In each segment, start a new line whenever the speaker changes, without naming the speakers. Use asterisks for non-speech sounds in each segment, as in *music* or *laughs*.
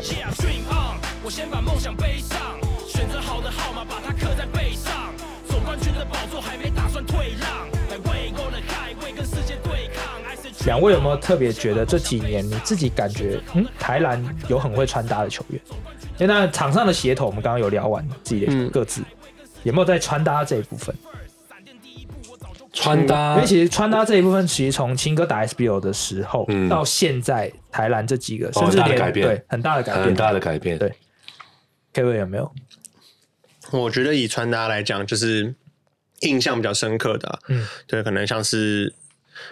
Yeah, dream on，我先把梦想背上，选择好的号码，把它刻在背上。总冠军的宝座还没打算退让，
两位有没有特别觉得这几年你自己感觉，嗯，台篮有很会穿搭的球员？因为那场上的协同，我们刚刚有聊完自己的各自，嗯、有没有在穿搭这一部分？
穿搭，
因为其实穿搭这一部分，其实从青哥打 SBL 的时候、嗯、到现在，台篮这几个甚至连
改变。
对很大的改变，
很大的改变。
对，Kevin 有没有？
我觉得以穿搭来讲，就是印象比较深刻的、啊，嗯，对，可能像是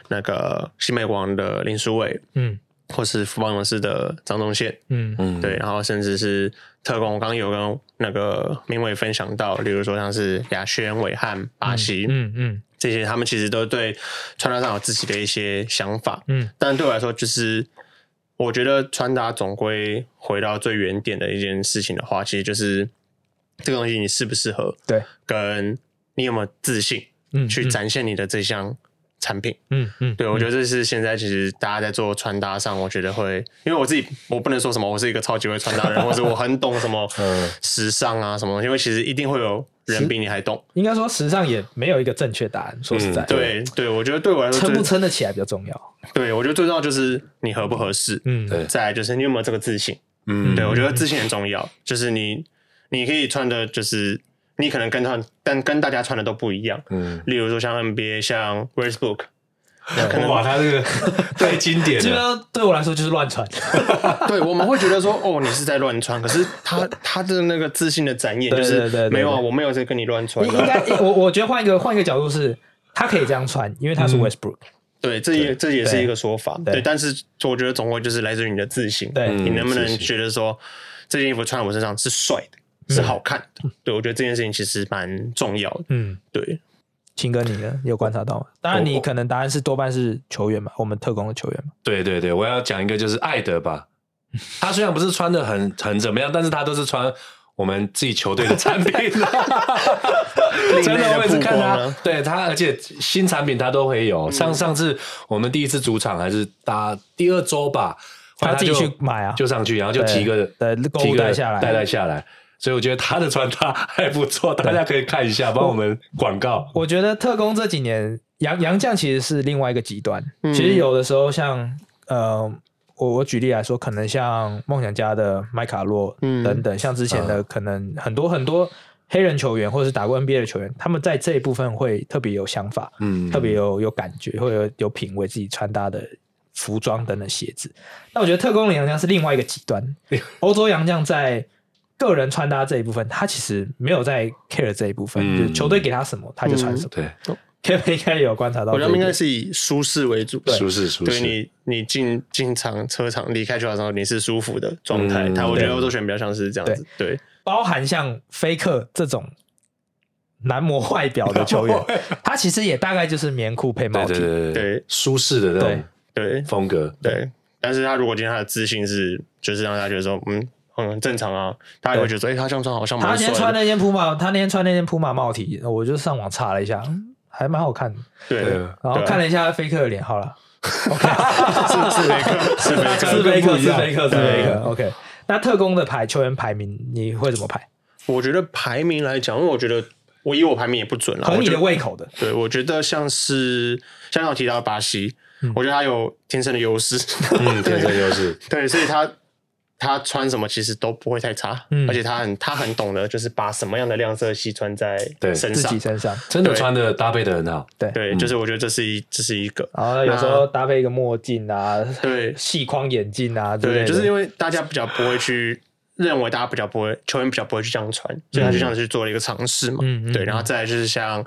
那个新美国王的林书伟，嗯，或是富邦勇士的张宗宪，嗯。嗯，对，然后甚至是特工，我刚刚有跟那个明伟分享到，例如说像是亚轩、伟汉、巴西，嗯嗯。嗯这些他们其实都对穿搭上有自己的一些想法，嗯，但对我来说，就是我觉得穿搭总归回到最原点的一件事情的话，其实就是这个东西你适不适合，对，跟你有没有自信，嗯，去展现你的这项产品，嗯嗯，对，我觉得这是现在其实大家在做穿搭上，我觉得会，因为我自己我不能说什么我是一个超级会穿搭的人，或者我很懂什么 *laughs* 时尚啊什么，因为其实一定会有。人比你还懂，
应该说时尚也没有一个正确答案。说实在，
对对，我觉得对我来说，
撑不撑得起来比较重要。
对，我觉得最重要就是你合不合适。嗯，对。再来就是你有没有这个自信。嗯，对，我觉得自信很重要。就是你，你可以穿的，就是你可能跟他，但跟大家穿的都不一样。嗯，例如说像 NBA，像 Westbrook。
可能哇，他这个 *laughs* 太经典了。
基本上对我来说就是乱穿。*laughs*
对，我们会觉得说，哦，你是在乱穿。可是他他的那个自信的展演，就是没有啊，我没有在跟你乱穿。应该，
我我觉得换一个换一个角度是，他可以这样穿，因为他是 Westbrook。
对，这也这也是一个说法。对，但是我觉得总会就是来自于你的自信。对，你能不能觉得说这件衣服穿在我身上是帅的，是好看的？对，我觉得这件事情其实蛮重要的。嗯，对。
清哥，你呢？你有观察到吗？当然，你可能答案是多半是球员嘛，我们特工的球员嘛。
对对对，我要讲一个就是艾德吧。*laughs* 他虽然不是穿的很很怎么样，但是他都是穿我们自己球队的产品。*laughs* 真的，我也是看他，对他，而且新产品他都会有。上上次我们第一次主场还是打第二周吧，
他自己去买啊，
就上去，然后就提个
对提个带下来，
带带下来。所以我觉得他的穿搭还不错，大家可以看一下，帮我们广告。
我觉得特工这几年杨杨将其实是另外一个极端。嗯、其实有的时候像呃，我我举例来说，可能像梦想家的麦卡洛等等，嗯、像之前的可能很多很多黑人球员或者是打过 NBA 的球员，他们在这一部分会特别有想法，嗯，特别有有感觉，会有有品味自己穿搭的服装等等鞋子。那我觉得特工的杨将是另外一个极端，*laughs* 欧洲杨将在。个人穿搭这一部分，他其实没有在 care 这一部分，嗯、就是球队给他什么，他就穿什么。嗯、对，Kevin 应该也有观察到，
我觉得应该是以舒适为主，
舒适。舒适。
对你，你进进场车场离开球场的时候，你是舒服的状态。他、嗯、我觉得欧洲选比较像是这样子，对，对。
包含像菲克这种男模外表的球员，他其实也大概就是棉裤配帽 T，
对舒适的那种对。风格，
对。但是他如果今天他的自信是，就是让大家觉得说，嗯。嗯，正常啊，大家也会觉得，哎、欸，他这样穿好像蛮帅。
他今天穿那件普马，他那天穿那件普马帽 T，我就上网查了一下，还蛮好看的。
对，
然后看了一下菲克的脸，好了，*laughs* OK，
是 *laughs* 是菲克，是菲克，
是菲克，是菲克，是菲克，OK。那特工的排球员排名，你会怎么排？
我觉得排名来讲，因为我觉得我以我排名也不准了，
合你的胃口的。
对，我觉得像是像刚提到的巴西，嗯、我觉得他有天生的优势，
嗯，天生优势，*laughs*
对，所以他。他穿什么其实都不会太差，嗯，而且他很他很懂得，就是把什么样的亮色系穿在身上，
自己身上。
真的穿的搭配的很好，
对。
对，就是我觉得这是一这是一个，
然后有时候搭配一个墨镜啊，对，*laughs* 细框眼镜啊，对，
就是因为大家比较不会去认为大家比较不会球员比较不会去这样穿，所以他就这样去做了一个尝试嘛，嗯，对，然后再来就是像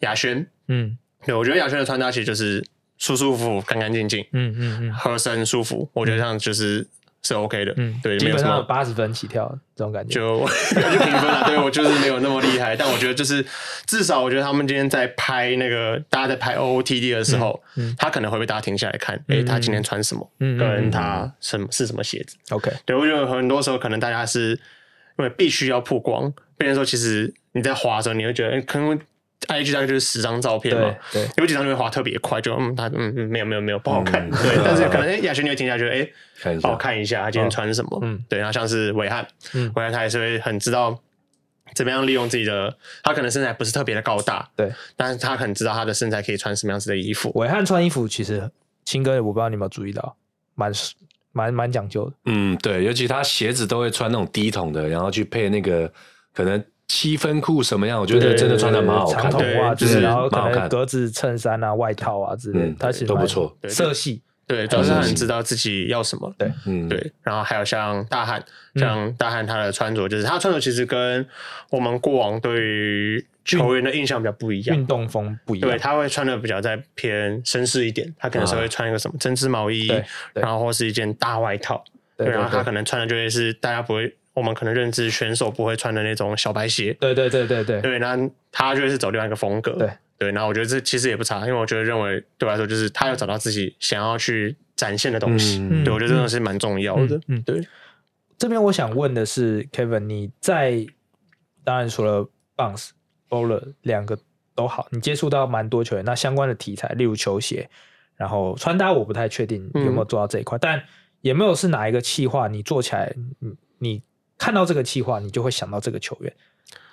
亚轩，嗯，对，我觉得亚轩的穿搭其实就是舒舒服服、干干净净，嗯嗯嗯，合身舒服，我觉得这样就是。是 OK 的，嗯，对，
基本上八十分起跳这种感觉，
就 *laughs* 就评分了。对，我就是没有那么厉害，但我觉得就是至少，我觉得他们今天在拍那个大家在拍 OOTD 的时候，他可能会被大家停下来看，诶，他今天穿什么，跟他什么是什么鞋子
？OK，
对，我觉得很多时候可能大家是因为必须要曝光，变成说其实你在滑的时候，你会觉得可能 IG 大概就是十张照片嘛，
对，
有几张就会滑特别快，就嗯，他嗯嗯没有没有没有不好看，*laughs* 对，但是可能哎亚轩你会停下来，觉得哎，看一下，看一下他今天穿什么，嗯，对，然后像是韦翰，嗯，韦翰他也是会很知道怎么样利用自己的，他可能身材不是特别的高大，对，但是他很知道他的身材可以穿什么样子的衣服。
韦翰穿衣服其实，青哥我不知道你有没有注意到，蛮蛮蛮讲究的，
嗯，对，尤其他鞋子都会穿那种低筒的，然后去配那个可能。七分裤什么样？我觉得真的穿的蛮好看的，
长筒袜子，然后可能格子衬衫啊、外套啊之类，它其实
都不错，
色系。
对，主要是很知道自己要什么。
对，
嗯，对。然后还有像大汉，像大汉他的穿着，就是他穿着其实跟我们过往对于球员的印象比较不一样，
运动风不一样。
对，他会穿的比较再偏绅士一点，他可能是会穿一个什么针织毛衣，然后或是一件大外套。对，然后他可能穿的就会是大家不会。我们可能认知选手不会穿的那种小白鞋，
对对对对对，
对，那他就是走另外一个风格，对。对，然后我觉得这其实也不差，因为我觉得认为对我来说就是他要找到自己想要去展现的东西，嗯、对我觉得这种是蛮重要的，嗯，嗯。对。
这边我想问的是，Kevin，你在当然除了 Bounce、Bowler 两个都好，你接触到蛮多球员，那相关的题材，例如球鞋，然后穿搭，我不太确定有没有做到这一块，嗯、但也没有是哪一个企划你做起来，你你。看到这个企划，你就会想到这个球员，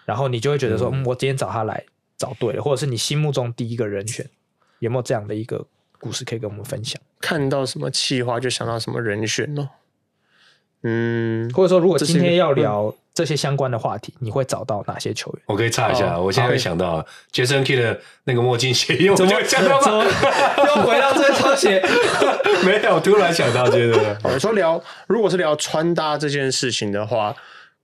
然后你就会觉得说，嗯，我今天找他来找对了，或者是你心目中第一个人选，有没有这样的一个故事可以跟我们分享？
看到什么企划就想到什么人选呢？嗯，
或者说，如果今天要聊这些相关的话题，你会找到哪些球员？
我可以插一下，我现在会想到 Jason Kidd 的那个墨镜鞋，因为我就想到吗？
又回到这双鞋，*laughs*
没有，突然想到，觉得
我说聊，如果是聊穿搭这件事情的话，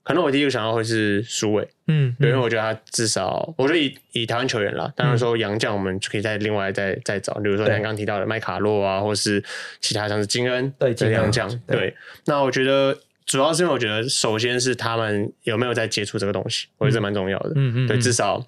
可能我第一个想到会是苏伟，嗯，因为我觉得他至少，我觉得以以台湾球员啦，当然说洋将，我们就可以再另外再再找，比如说像刚刚提到的麦卡洛啊，或是其他像是金恩对洋将，对，那我觉得。主要是因为我觉得，首先是他们有没有在接触这个东西，我觉得这蛮重要的。嗯嗯，对，至少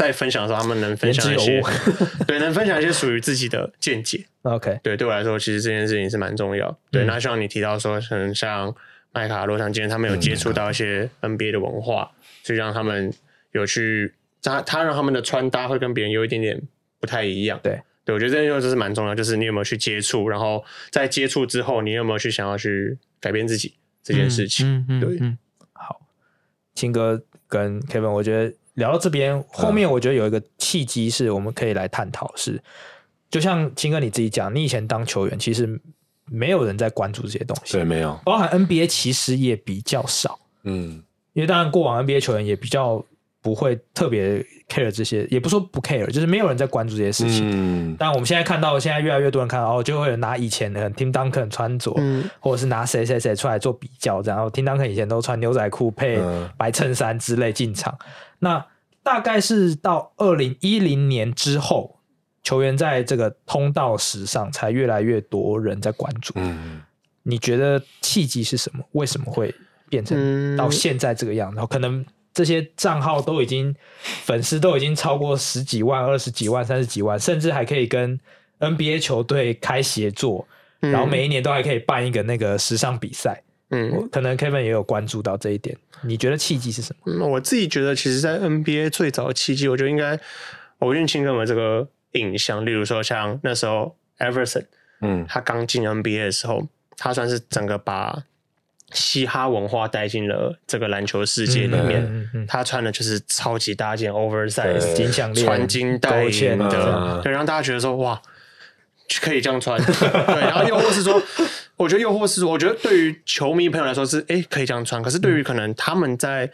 在分享的时候，他们能分享一些，*laughs* 对，能分享一些属于自己的见解。OK，对，对我来说，其实这件事情是蛮重要。对，那像你提到说，可能像麦卡洛、像今天他们有接触到一些 NBA 的文化，就让他们有去，他他让他们的穿搭会跟别人有一点点不太一样。对，对我觉得这件事是蛮重要，就是你有没有去接触，然后在接触之后，你有没有去想要去改变自己。这件事情，嗯嗯，对，嗯，
好，青哥跟 Kevin，我觉得聊到这边，后面我觉得有一个契机是我们可以来探讨，是就像青哥你自己讲，你以前当球员，其实没有人在关注这些东西，
对，没有，
包含 NBA 其实也比较少，嗯，因为当然过往 NBA 球员也比较。不会特别 care 这些，也不说不 care，就是没有人在关注这些事情。嗯，但我们现在看到，现在越来越多人看到，哦，就会有拿以前的 Tim Duncan 穿着，嗯、或者是拿谁谁谁出来做比较，然后 Tim Duncan 以前都穿牛仔裤配白衬衫之类进场。嗯、那大概是到二零一零年之后，球员在这个通道史上才越来越多人在关注。嗯，你觉得契机是什么？为什么会变成到现在这个样？然后可能。这些账号都已经粉丝都已经超过十几万、二十几万、三十几万，甚至还可以跟 NBA 球队开协作，嗯、然后每一年都还可以办一个那个时尚比赛。嗯，可能 Kevin 也有关注到这一点。你觉得契机是什么？
嗯，我自己觉得，其实，在 NBA 最早的契机，我觉得应该我认清跟我们这个影像，例如说像那时候 Everson，嗯，他刚进 NBA 的时候，他算是整个把。嘻哈文化带进了这个篮球世界里面，嗯嗯嗯、他穿的就是超级大件 oversize 金项链、穿金戴银的，对，让大家觉得说哇，可以这样穿，*laughs* 对，然后又或是说，我觉得又或是说，我觉得对于球迷朋友来说是哎可以这样穿，可是对于可能他们在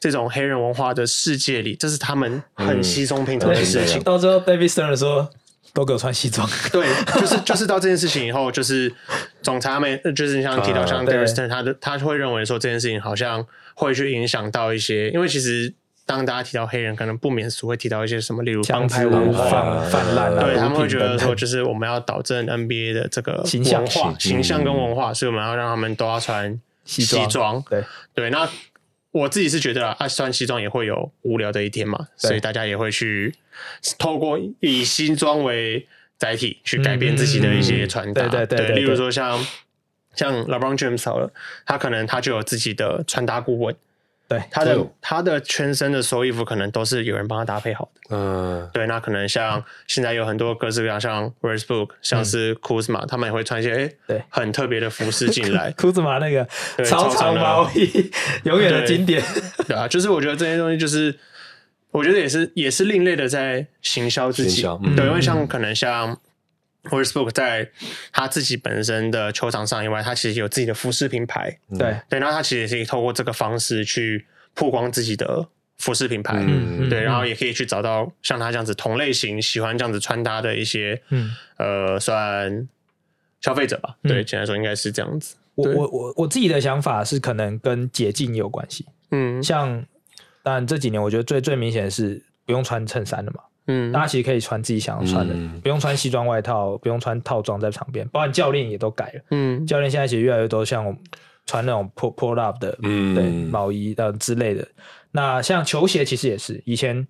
这种黑人文化的世界里，这是他们很稀松平常的事情。
到时候 David Stern 说。都给我穿西装。*laughs*
对，就是就是到这件事情以后，就是总裁们，就是你像提到像 David Stern，他的他会认为说这件事情好像会去影响到一些，因为其实当大家提到黑人，可能不免俗会提到一些什么，例如帮派文化泛滥，对他们会觉得说，就是我们要导正 NBA 的这个文化形象跟文化，所以我们要让他们都要穿西装。对对，那。我自己是觉得啊，穿西装也会有无聊的一天嘛，所以大家也会去透过以西装为载体去改变自己的一些穿搭。对，例如说像像 LeBron James 好了，他可能他就有自己的穿搭顾问，
对，
他的他的全身的所有衣服可能都是有人帮他搭配好的。
嗯，
对，那可能像现在有很多各式各样，像 Westbrook，像是 Kuzma，他们也会穿一些哎，对，很特别的服饰进来。*laughs*
Kuzma 那个超长毛衣，永远的经典。
对啊，就是我觉得这些东西，就是我觉得也是也是另类的在行销自己。对，因为像可能像 Westbrook 在他自己本身的球场上以外，他其实有自己的服饰品牌。对对，那他其实也可以透过这个方式去曝光自己的服饰品牌。嗯，对，然后也可以去找到像他这样子同类型喜欢这样子穿搭的一些，嗯，呃，算消费者吧。对，简单来说应该是这样子。
我我我我自己的想法是，可能跟捷径有关系。嗯，像当然这几年我觉得最最明显的是不用穿衬衫了嘛。嗯，大家其实可以穿自己想要穿的，嗯、不用穿西装外套，不用穿套装在场边。包括教练也都改了。嗯，教练现在其实越来越多像我穿那种 pull pull up 的，嗯，对，毛衣的之类的。那像球鞋其实也是，以前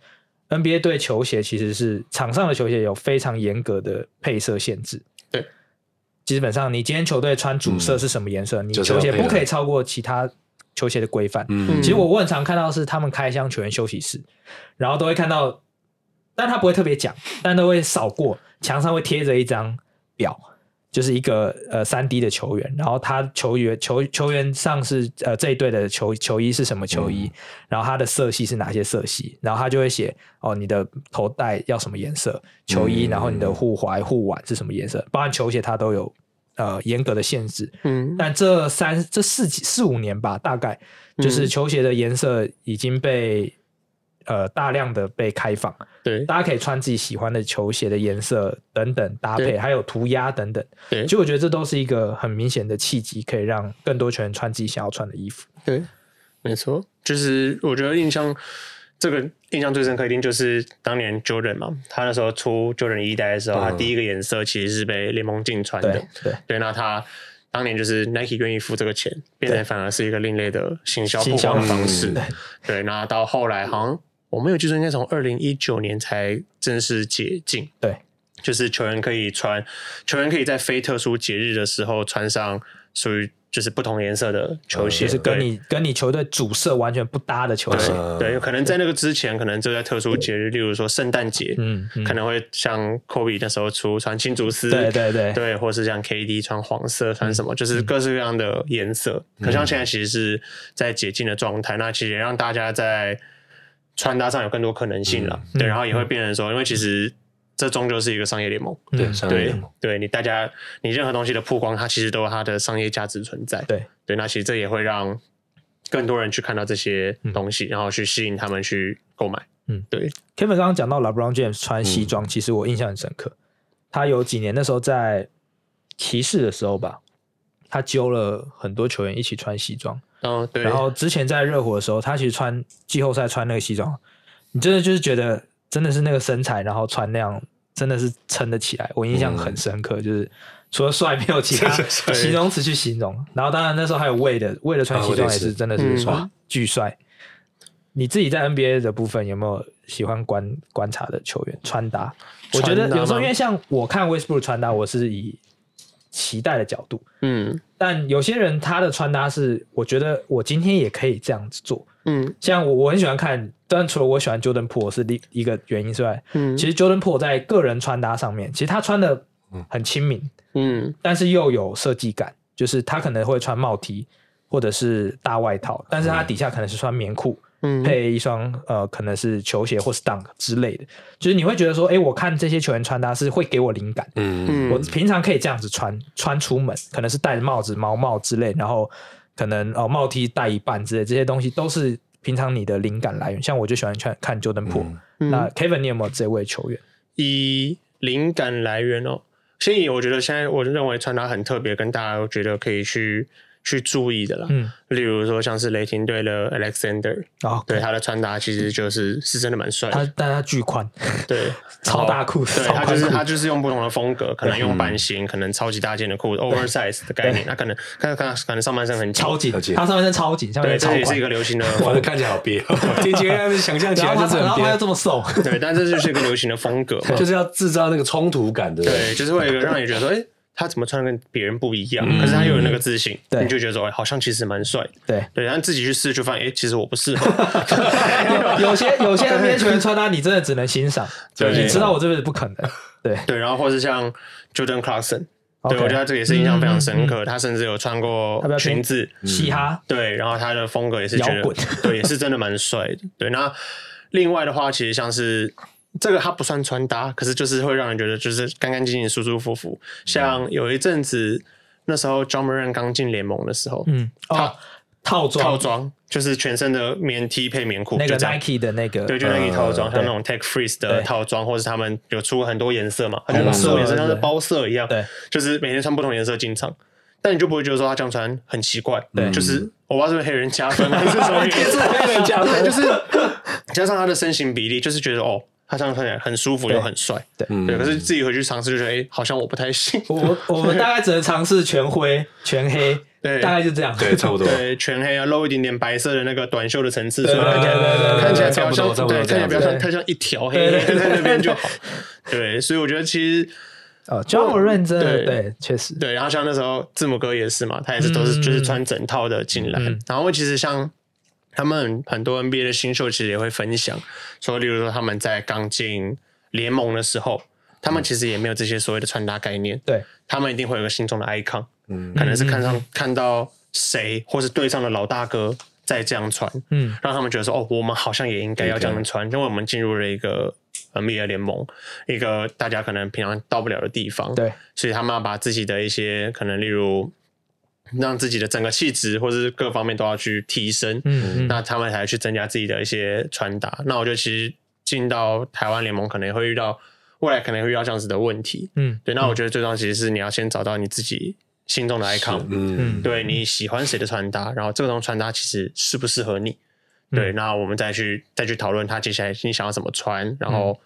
NBA 对球鞋其实是场上的球鞋有非常严格的配色限制。
对，
基本上你今天球队穿主色是什么颜色，嗯、你球鞋不可以超过其他球鞋的规范。嗯，其实我我很常看到是他们开箱球员休息室，然后都会看到。但他不会特别讲，但都会扫过墙上会贴着一张表，就是一个呃三 D 的球员，然后他球员球球员上是呃这一队的球球衣是什么球衣，嗯、然后他的色系是哪些色系，然后他就会写哦你的头带要什么颜色，球衣，然后你的护踝护腕是什么颜色，包含球鞋他都有呃严格的限制。嗯，但这三这四几四五年吧，大概就是球鞋的颜色已经被。呃，大量的被开放，
对，
大家可以穿自己喜欢的球鞋的颜色等等搭配，对还有涂鸦等等，对，其实我觉得这都是一个很明显的契机，可以让更多球员穿自己想要穿的衣服。
对，没错，就是我觉得印象这个印象最深刻一定就是当年 Jordan 嘛，他那时候出 Jordan 一代的时候，嗯、他第一个颜色其实是被联盟禁穿的，对。对，对，那他当年就是 Nike 愿意付这个钱，变成反而是一个另类的行销曝光方式，对，对，那到后来好像。我没有记错，应该从二零一九年才正式解禁。
对，
就是球员可以穿，球员可以在非特殊节日的时候穿上属于就是不同颜色的球鞋，
就是跟你跟你球队主色完全不搭的球鞋。
对，有可能在那个之前，可能就在特殊节日，例如说圣诞节，嗯，可能会像 Kobe 那时候出穿青竹丝，
对对对，
对，或是像 KD 穿黄色，穿什么，就是各式各样的颜色。可像现在其实是在解禁的状态，那其实也让大家在。穿搭上有更多可能性了，嗯、对，然后也会变成说，嗯、因为其实这终究是一个商业联盟，
对，商业联盟，
对你大家，你任何东西的曝光，它其实都有它的商业价值存在，
对，
对，那其实这也会让更多人去看到这些东西，嗯、然后去吸引他们去购买，嗯，对。
Kevin 刚刚讲到 LeBron James 穿西装，嗯、其实我印象很深刻，他有几年那时候在骑士的时候吧，他揪了很多球员一起穿西装。
哦，对。
然后之前在热火的时候，他其实穿季后赛穿那个西装，你真的就是觉得真的是那个身材，然后穿那样真的是撑得起来。我印象很深刻，嗯、就是除了帅，没有其他形容词去形容。然后当然那时候还有 Wade，Wade 穿西装也是真的是帅，巨帅。你自己在 NBA 的部分有没有喜欢观观察的球员穿搭？我觉得有时候因为像我看 Westbrook 穿搭，我是以期待的角度，嗯，但有些人他的穿搭是，我觉得我今天也可以这样子做，嗯，像我我很喜欢看，但除了我喜欢 Jordan Poole 是另一个原因之外，嗯，其实 Jordan Poole 在个人穿搭上面，其实他穿的很亲民，嗯，但是又有设计感，就是他可能会穿帽 T 或者是大外套，但是他底下可能是穿棉裤。配一双呃，可能是球鞋或是 Dunk 之类的，就是你会觉得说，哎、欸，我看这些球员穿搭是会给我灵感。嗯，我平常可以这样子穿穿出门，可能是戴着帽子、毛帽之类，然后可能哦帽 T 戴一半之类，这些东西都是平常你的灵感来源。像我就喜欢穿看 Jordan Poole。嗯、那 Kevin，你有没有这位球员？
以灵感来源哦，所以我觉得现在我认为穿搭很特别，跟大家都觉得可以去。去注意的啦，嗯，例如说像是雷霆队的 Alexander，哦，对，他的穿搭其实就是是真的蛮帅的，
他但他巨宽，
对，*laughs*
超大裤子，
对，他就是他就是用不同的风格，可能用版型，可能超级大件的裤子，oversize 的概念，他可能看看可能上半身很
超紧，他上半身超紧，
对，这也是一个流行的，
我，看起来好憋，*laughs* 听起来想象起来就是
然后他又这么瘦，
对，但这就是一个流行的风格，*laughs*
就是要制造那个冲突感的，
对，就是会有一个让你觉得说，哎。他怎么穿的跟别人不一样？可是他又有那个自信，你就觉得说，哎好像其实蛮帅。
对
对，然后自己去试，就发现，哎，其实我不适合。*laughs*
有些有些 NBA 球员穿搭，你真的只能欣赏，你知道我这辈子不可能。对 *laughs*
对，然后或是像 Jordan Clarkson，对我觉得这个也是印象非常深刻。他甚至有穿过裙子，
嘻哈。
对，然后他的风格也是觉得，*laughs* 对，也是真的蛮帅的。对，那另外的话，其实像是。这个它不算穿搭，可是就是会让人觉得就是干干净净、舒舒服服。像有一阵子，那时候 Ja Morant 刚进联盟的时候，嗯，
套套装。
套装就是全身的棉 T 配棉裤，
那个 Nike 的那个，
对，就 Nike 套装，像那种 Tech Freeze 的套装，或是他们有出很多颜色嘛，很多颜色像是包色一样，对，就是每天穿不同颜色进场，但你就不会觉得说他这样穿很奇怪，对，就是我不知道是不是黑人加分还是什么，是黑人加分，*laughs* 就是加上他的身形比例，就是觉得哦。他这样看起来很舒服又很帅，对对。可是自己回去尝试就觉得，哎，好像我不太行。
我我们 *laughs* 大概只能尝试全灰、全黑，对，大概就这样，
对，差不多。
对，全黑啊，露一点点白色的那个短袖的层次，对对对对，看起来比较像，对，看起来比较像太像一条黑在那边就好。对，所以我觉得其实
哦，Ja Morant 真的对，确实
对。然后像那时候字母哥也是嘛，他也是都是就是穿整套的进来。然后其实像。他们很多 NBA 的新秀其实也会分享，说，例如说他们在刚进联盟的时候，他们其实也没有这些所谓的穿搭概念。对，他们一定会有个心中的 icon，嗯，可能是看上看到谁，或是队上的老大哥在这样穿，嗯，让他们觉得说，哦，我们好像也应该要这样穿，因为我们进入了一个 NBA 联盟，一个大家可能平常到不了的地方，对，所以他们要把自己的一些可能，例如。让自己的整个气质或者是各方面都要去提升，嗯，嗯，那他们才去增加自己的一些穿搭。那我觉得其实进到台湾联盟可能也会遇到，未来可能会遇到这样子的问题，嗯，对。那我觉得最重要其实是你要先找到你自己心中的 icon，嗯，对，你喜欢谁的穿搭，然后这种穿搭其实适不适合你，对，那我们再去再去讨论他接下来你想要怎么穿，然后。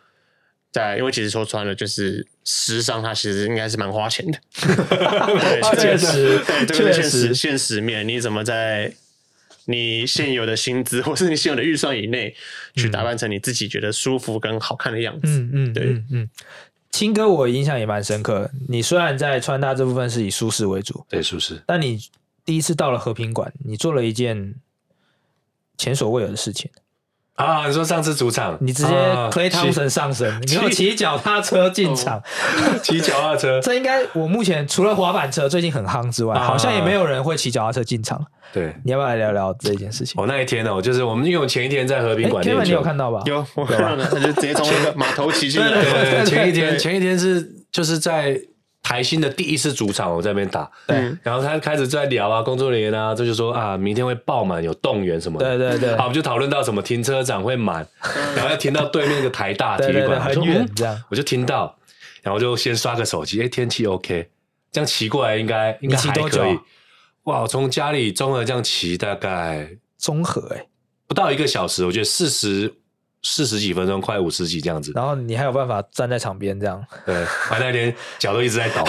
在，因为其实说穿了，就是时尚，它其实应该是蛮花钱的。*laughs* 对，确实，对，这个现实现实面，你怎么在你现有的薪资或是你现有的预算以内，去打扮成你自己觉得舒服跟好看的样子？嗯嗯，对，嗯。
青哥，我印象也蛮深刻。你虽然在穿搭这部分是以舒适为主，
对，舒适，
但你第一次到了和平馆，你做了一件前所未有的事情。
啊！你说上次主场，
你直接 Klay Thompson 上身，你要骑脚踏车进场，*laughs*
骑脚踏车。*laughs*
这应该我目前除了滑板车最近很夯之外，好像也没有人会骑脚踏车进场。对，你要不要来聊聊这件事情？
我那一天呢，就是我们因为我前一天在和平馆练球，
你有看到吧？
有，我看到了，他就直接从那个 *laughs* 码头骑进来。
对，前一天，前一天是就是在。台新的第一次主场，我在那边打，对，然后他开始在聊啊，工作人员啊，这就说啊，明天会爆满，有动员什么的，
对对对，
好，我们就讨论到什么停车场会满，然后要停到对面一个台大 *laughs* 体育馆，很远这样，我就听到，然后就先刷个手机，哎，天气 OK，这样骑过来应该应该还可以，哇，我从家里综合这样骑大概
综合哎，
不到一个小时，我觉得四十。四十几分钟，快五十几这样子，
然后你还有办法站在场边这样，*laughs*
对，完那天脚都一直在抖，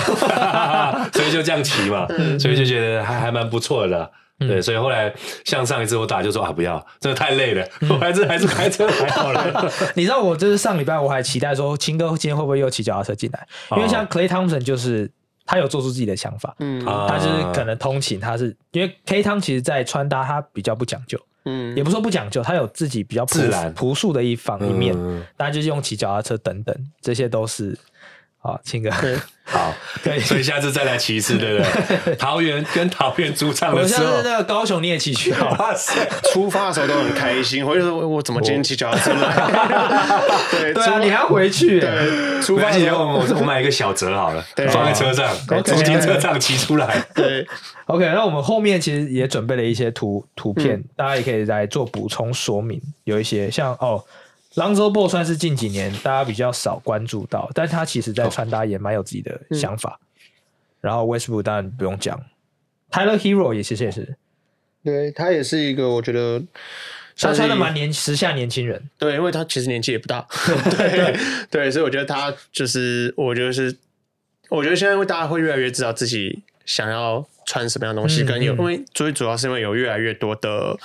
*laughs* 所以就这样骑嘛，所以就觉得还还蛮不错的，对，所以后来像上一次我打就说啊不要，真的太累了，我还是还是开车还好了。*laughs*
你知道我就是上礼拜我还期待说青哥今天会不会又骑脚踏车进来，因为像 Clay Thompson 就是他有做出自己的想法，嗯，他就是可能通勤，他是因为 K 汤其实在穿搭他比较不讲究。嗯，也不说不讲究，他有自己比较自然。朴素的一方一面，大家就是用骑脚踏车等等，这些都是好，青哥。*laughs*
好，可以，所以下次再来骑一次，对不对？*laughs* 桃园跟桃园主场的时候，
那个高雄你也骑去，哇塞，
出发的时候都很开心，回去说我怎么今天骑脚踏车来？*laughs*
对对啊，你还要回去？对，
出发前我我买一个小折好了，放在车上，从停车场骑出来，
对。
OK，那我们后面其实也准备了一些图图片，嗯、大家也可以来做补充说明。有一些像哦，Lonzo Ball 算是近几年大家比较少关注到，但他其实在穿搭也蛮有自己的想法。然后 Westbrook 当然不用讲，Tyler Herro 也其实也是，
对他也是一个我觉得
他穿的蛮年时下年轻人，
对，因为他其实年纪也不大，对 *laughs* 对，对，所以我觉得他就是我觉得是，我觉得现在大家会越来越知道自己想要。穿什么样的东西，跟有，因为最主要是因为有越来越多的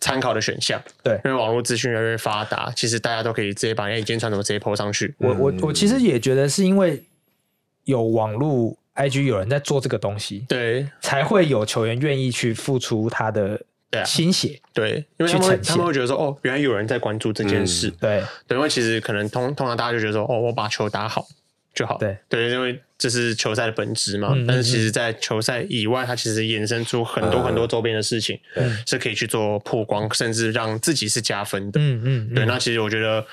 参考的选项，对，因为网络资讯越来越发达，其实大家都可以直接把哎，你今天穿什么直接 po 上去。
我我我其实也觉得是因为有网络 IG 有人在做这个东西，
对，
才会有球员愿意去付出他的心血，
对，因为他们他们会觉得说，哦，原来有人在关注这件事，
嗯、对，
对，因为其实可能通通常大家就觉得说，哦，我把球打好就好，
对，
对，因为这是球赛的本质嘛，嗯、但是其实，在球赛以外，它其实衍生出很多很多周边的事情，嗯，是可以去做曝光，甚至让自己是加分的，嗯嗯，对，那其实我觉得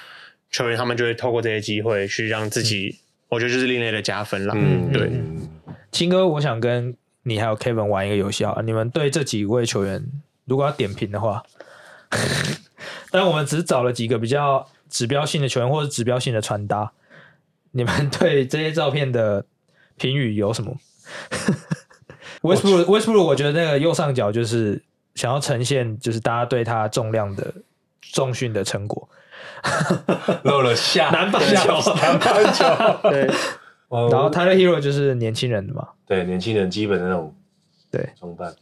球员他们就会透过这些机会去让自己，嗯、我觉得就是另类的加分了，嗯，对。
青哥，我想跟你还有 Kevin 玩一个游戏啊，你们对这几位球员。如果要点评的话，但我们只找了几个比较指标性的球员或者指标性的穿搭，你们对这些照片的评语有什么？*laughs* Westbrook，Westbrook，我觉得那个右上角就是想要呈现，就是大家对他重量的重训的成果，*laughs*
漏了下
南半球，*laughs* 南半球，对。然后 Tyler Herro 就是年轻人的嘛，
对，年轻人基本的那种对装扮。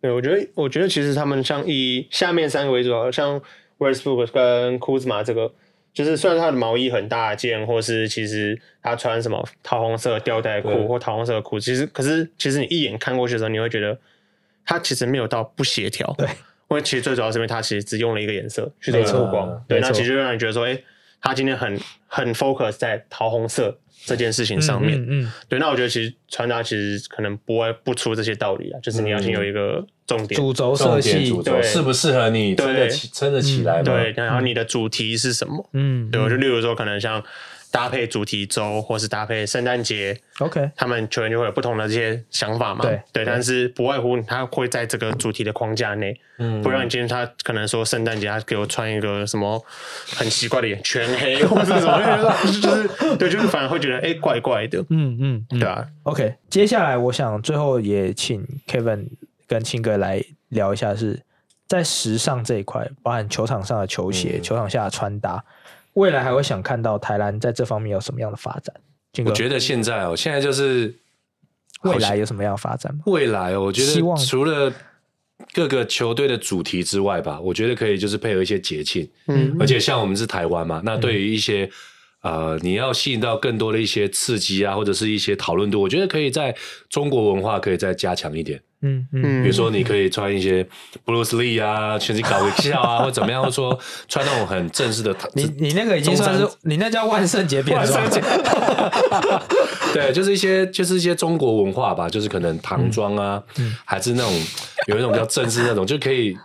对，我觉得，我觉得其实他们像以下面三个为主，像 Westbrook 跟 Kuzma 这个，就是虽然他的毛衣很大件，或是其实他穿什么桃红色吊带裤或桃红色的裤，其实可是其实你一眼看过去的时候，你会觉得他其实没有到不协调。对，因为其实最主要是因为他其实只用了一个颜色去做曝光。对，那其实就让你觉得说，哎，他今天很很 focus 在桃红色。这件事情上面，嗯，嗯嗯。对，那我觉得其实传达其实可能不会不出这些道理啊，就是你要先有一个重点，
主轴色系，
对，适不适合你撑得起，撑得起来，
对，然后你的主题是什么？嗯，对，我就例如说，可能像。搭配主题周，或是搭配圣诞节
，OK，
他们球员就会有不同的这些想法嘛。对对，但是不外乎他会在这个主题的框架内，嗯，不然你今天他可能说圣诞节他给我穿一个什么很奇怪的眼全黑 *laughs* 或者什么，就是对，就是反而会觉得哎怪怪的，嗯嗯，对啊。
OK，接下来我想最后也请 Kevin 跟青哥来聊一下，是在时尚这一块，包含球场上的球鞋、球场下的穿搭。未来还会想看到台南在这方面有什么样的发展？
我觉得现在哦，现在就是
未来有什么样的发展吗？
未来哦，我觉得除了各个球队的主题之外吧，我觉得可以就是配合一些节庆，嗯，而且像我们是台湾嘛，那对于一些。呃，你要吸引到更多的一些刺激啊，或者是一些讨论度，我觉得可以在中国文化可以再加强一点。嗯嗯，比如说你可以穿一些 Bruce Lee 啊，*laughs* 全身搞个笑啊，或怎么样，或者说穿那种很正式的。*laughs*
你你那个已经算是你那叫万圣节变装。*laughs*
对，就是一些就是一些中国文化吧，就是可能唐装啊，还是那种有一种比较正式那种，就可以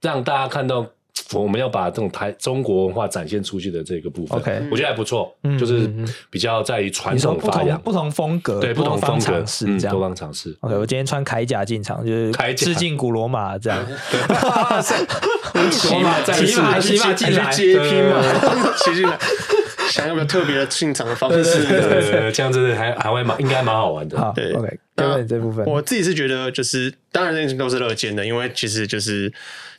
让大家看到。我们要把这种台中国文化展现出去的这个部分，OK，我觉得还不错，嗯，就是比较在于传统发扬，
不同风格，
对，不同风格
尝试这样，
多方尝试。
OK，我今天穿铠甲进场，就是致敬古罗马这样。
骑马骑马骑马进来。接拼嘛，骑进来，想要个特别的进场的方式，
对对对，这样子还还会蛮应该蛮好玩的。
对，OK，那这部分，
我自己是觉得就是，当然这些都是乐见的，因为其实就是。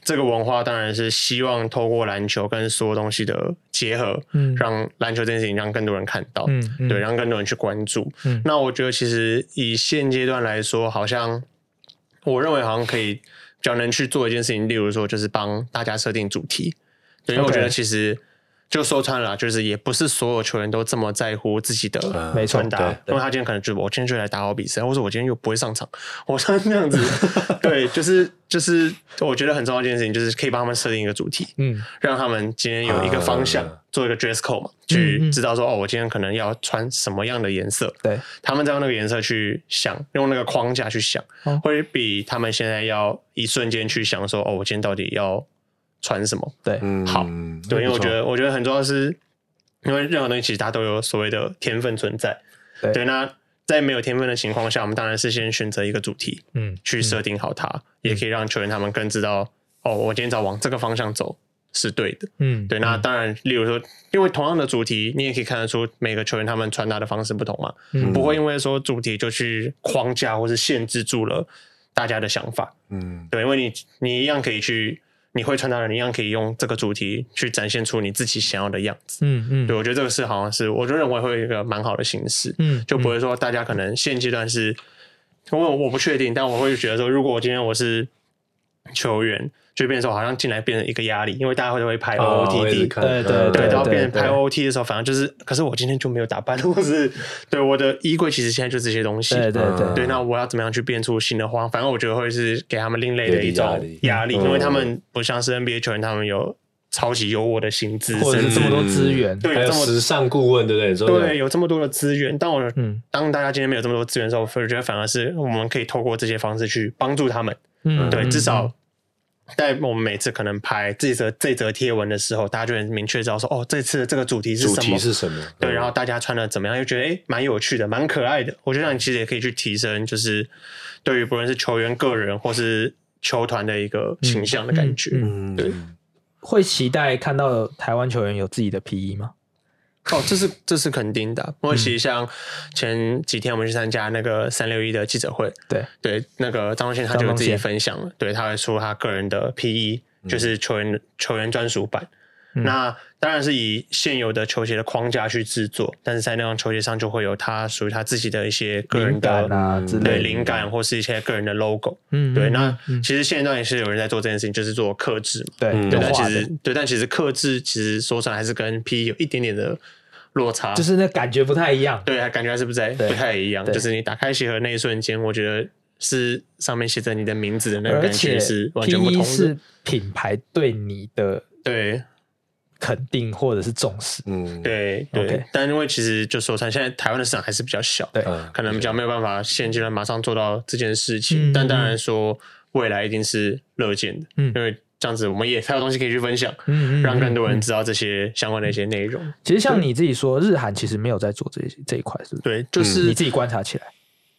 这个文化当然是希望透过篮球跟所有东西的结合，嗯，让篮球这件事情让更多人看到，嗯，嗯对，让更多人去关注。嗯，那我觉得其实以现阶段来说，好像我认为好像可以比较能去做一件事情，例如说就是帮大家设定主题，对，因为我觉得其实。就说穿了，就是也不是所有球员都这么在乎自己的穿搭，因为他今天可能就我今天就来打好比赛，或者我今天又不会上场，我穿这样子，*laughs* 对，就是就是我觉得很重要一件事情，就是可以帮他们设定一个主题，嗯，让他们今天有一个方向，做一个 dress code 嘛，去知道说哦，我今天可能要穿什么样的颜色，对，他们在用那个颜色去想，用那个框架去想，会比他们现在要一瞬间去想说哦，我今天到底要。穿什么？对，好，对，因为我觉得，我觉得很重要是，因为任何东西其实它都有所谓的天分存在。对，那在没有天分的情况下，我们当然是先选择一个主题，嗯，去设定好它，也可以让球员他们更知道，哦，我今天只要往这个方向走是对的。嗯，对，那当然，例如说，因为同样的主题，你也可以看得出每个球员他们传达的方式不同嘛，嗯不会因为说主题就去框架或是限制住了大家的想法。嗯，对，因为你你一样可以去。你会穿搭的人一样可以用这个主题去展现出你自己想要的样子。嗯嗯，对，我觉得这个是好像是，我就认为会有一个蛮好的形式。嗯，就不会说大家可能现阶段是，因为我不确定，但我会觉得说，如果我今天我是球员。就变成说好像进来变成一个压力，因为大家会都会拍 OOTD，
对对对，
然后变成拍 OOT 的时候，反正就是，可是我今天就没有打扮，*laughs* 或是对我的衣柜其实现在就这些东西，
对对对，
对，那我要怎么样去变出新的花？反正我觉得会是给他们另类的一种压力，因为他们不像是 NBA 球员，他们有超级优渥的薪资，
或者是这么多资源，
对，
还有时尚顾问，对不对？
对，有这么多的资源。当我当大家今天没有这么多资源的时候，我觉得反而是我们可以透过这些方式去帮助他们，嗯，对，至少。在我们每次可能拍这则这则贴文的时候，大家就很明确知道说，哦，这次的这个主题是什么？
主题是什么？
对，然后大家穿的怎么样？又觉得哎，蛮有趣的，蛮可爱的。我觉得你其实也可以去提升，就是对于不论是球员个人或是球团的一个形象的感觉。嗯，嗯对。
会期待看到台湾球员有自己的 PE 吗？*laughs*
哦，这是这是肯定的，因为其实像前几天我们去参加那个三六一的记者会，
对。
对，那个张东宪他就自己分享了，对，他会说他个人的 PE 就是球员、嗯、球员专属版，嗯、那当然是以现有的球鞋的框架去制作，但是在那双球鞋上就会有他属于他自己的一些个人的
灵感啊之类的
灵感或是一些个人的 logo，嗯，对，那其实现段也是有人在做这件事情，就是做克制嘛，
对，
对，但其实对，但其实克制其实说出来还是跟 PE 有一点点的。落差
就是那感觉不太一样，
对，感觉还是不在不太一样。就是你打开鞋盒那一瞬间，我觉得是上面写着你的名字的那个感觉是完全不同的。
是品牌对你的
对
肯定或者是重视，
嗯，对对。但因为其实就说，像现在台湾的市场还是比较小，对，可能比较没有办法现阶段马上做到这件事情。但当然说未来一定是乐见的，嗯，因为。这样子，我们也才有东西可以去分享，嗯，让更多人知道这些相关的一些内容。
其实像你自己说，日韩其实没有在做这这一块，是不是？
对，就是
你自己观察起来，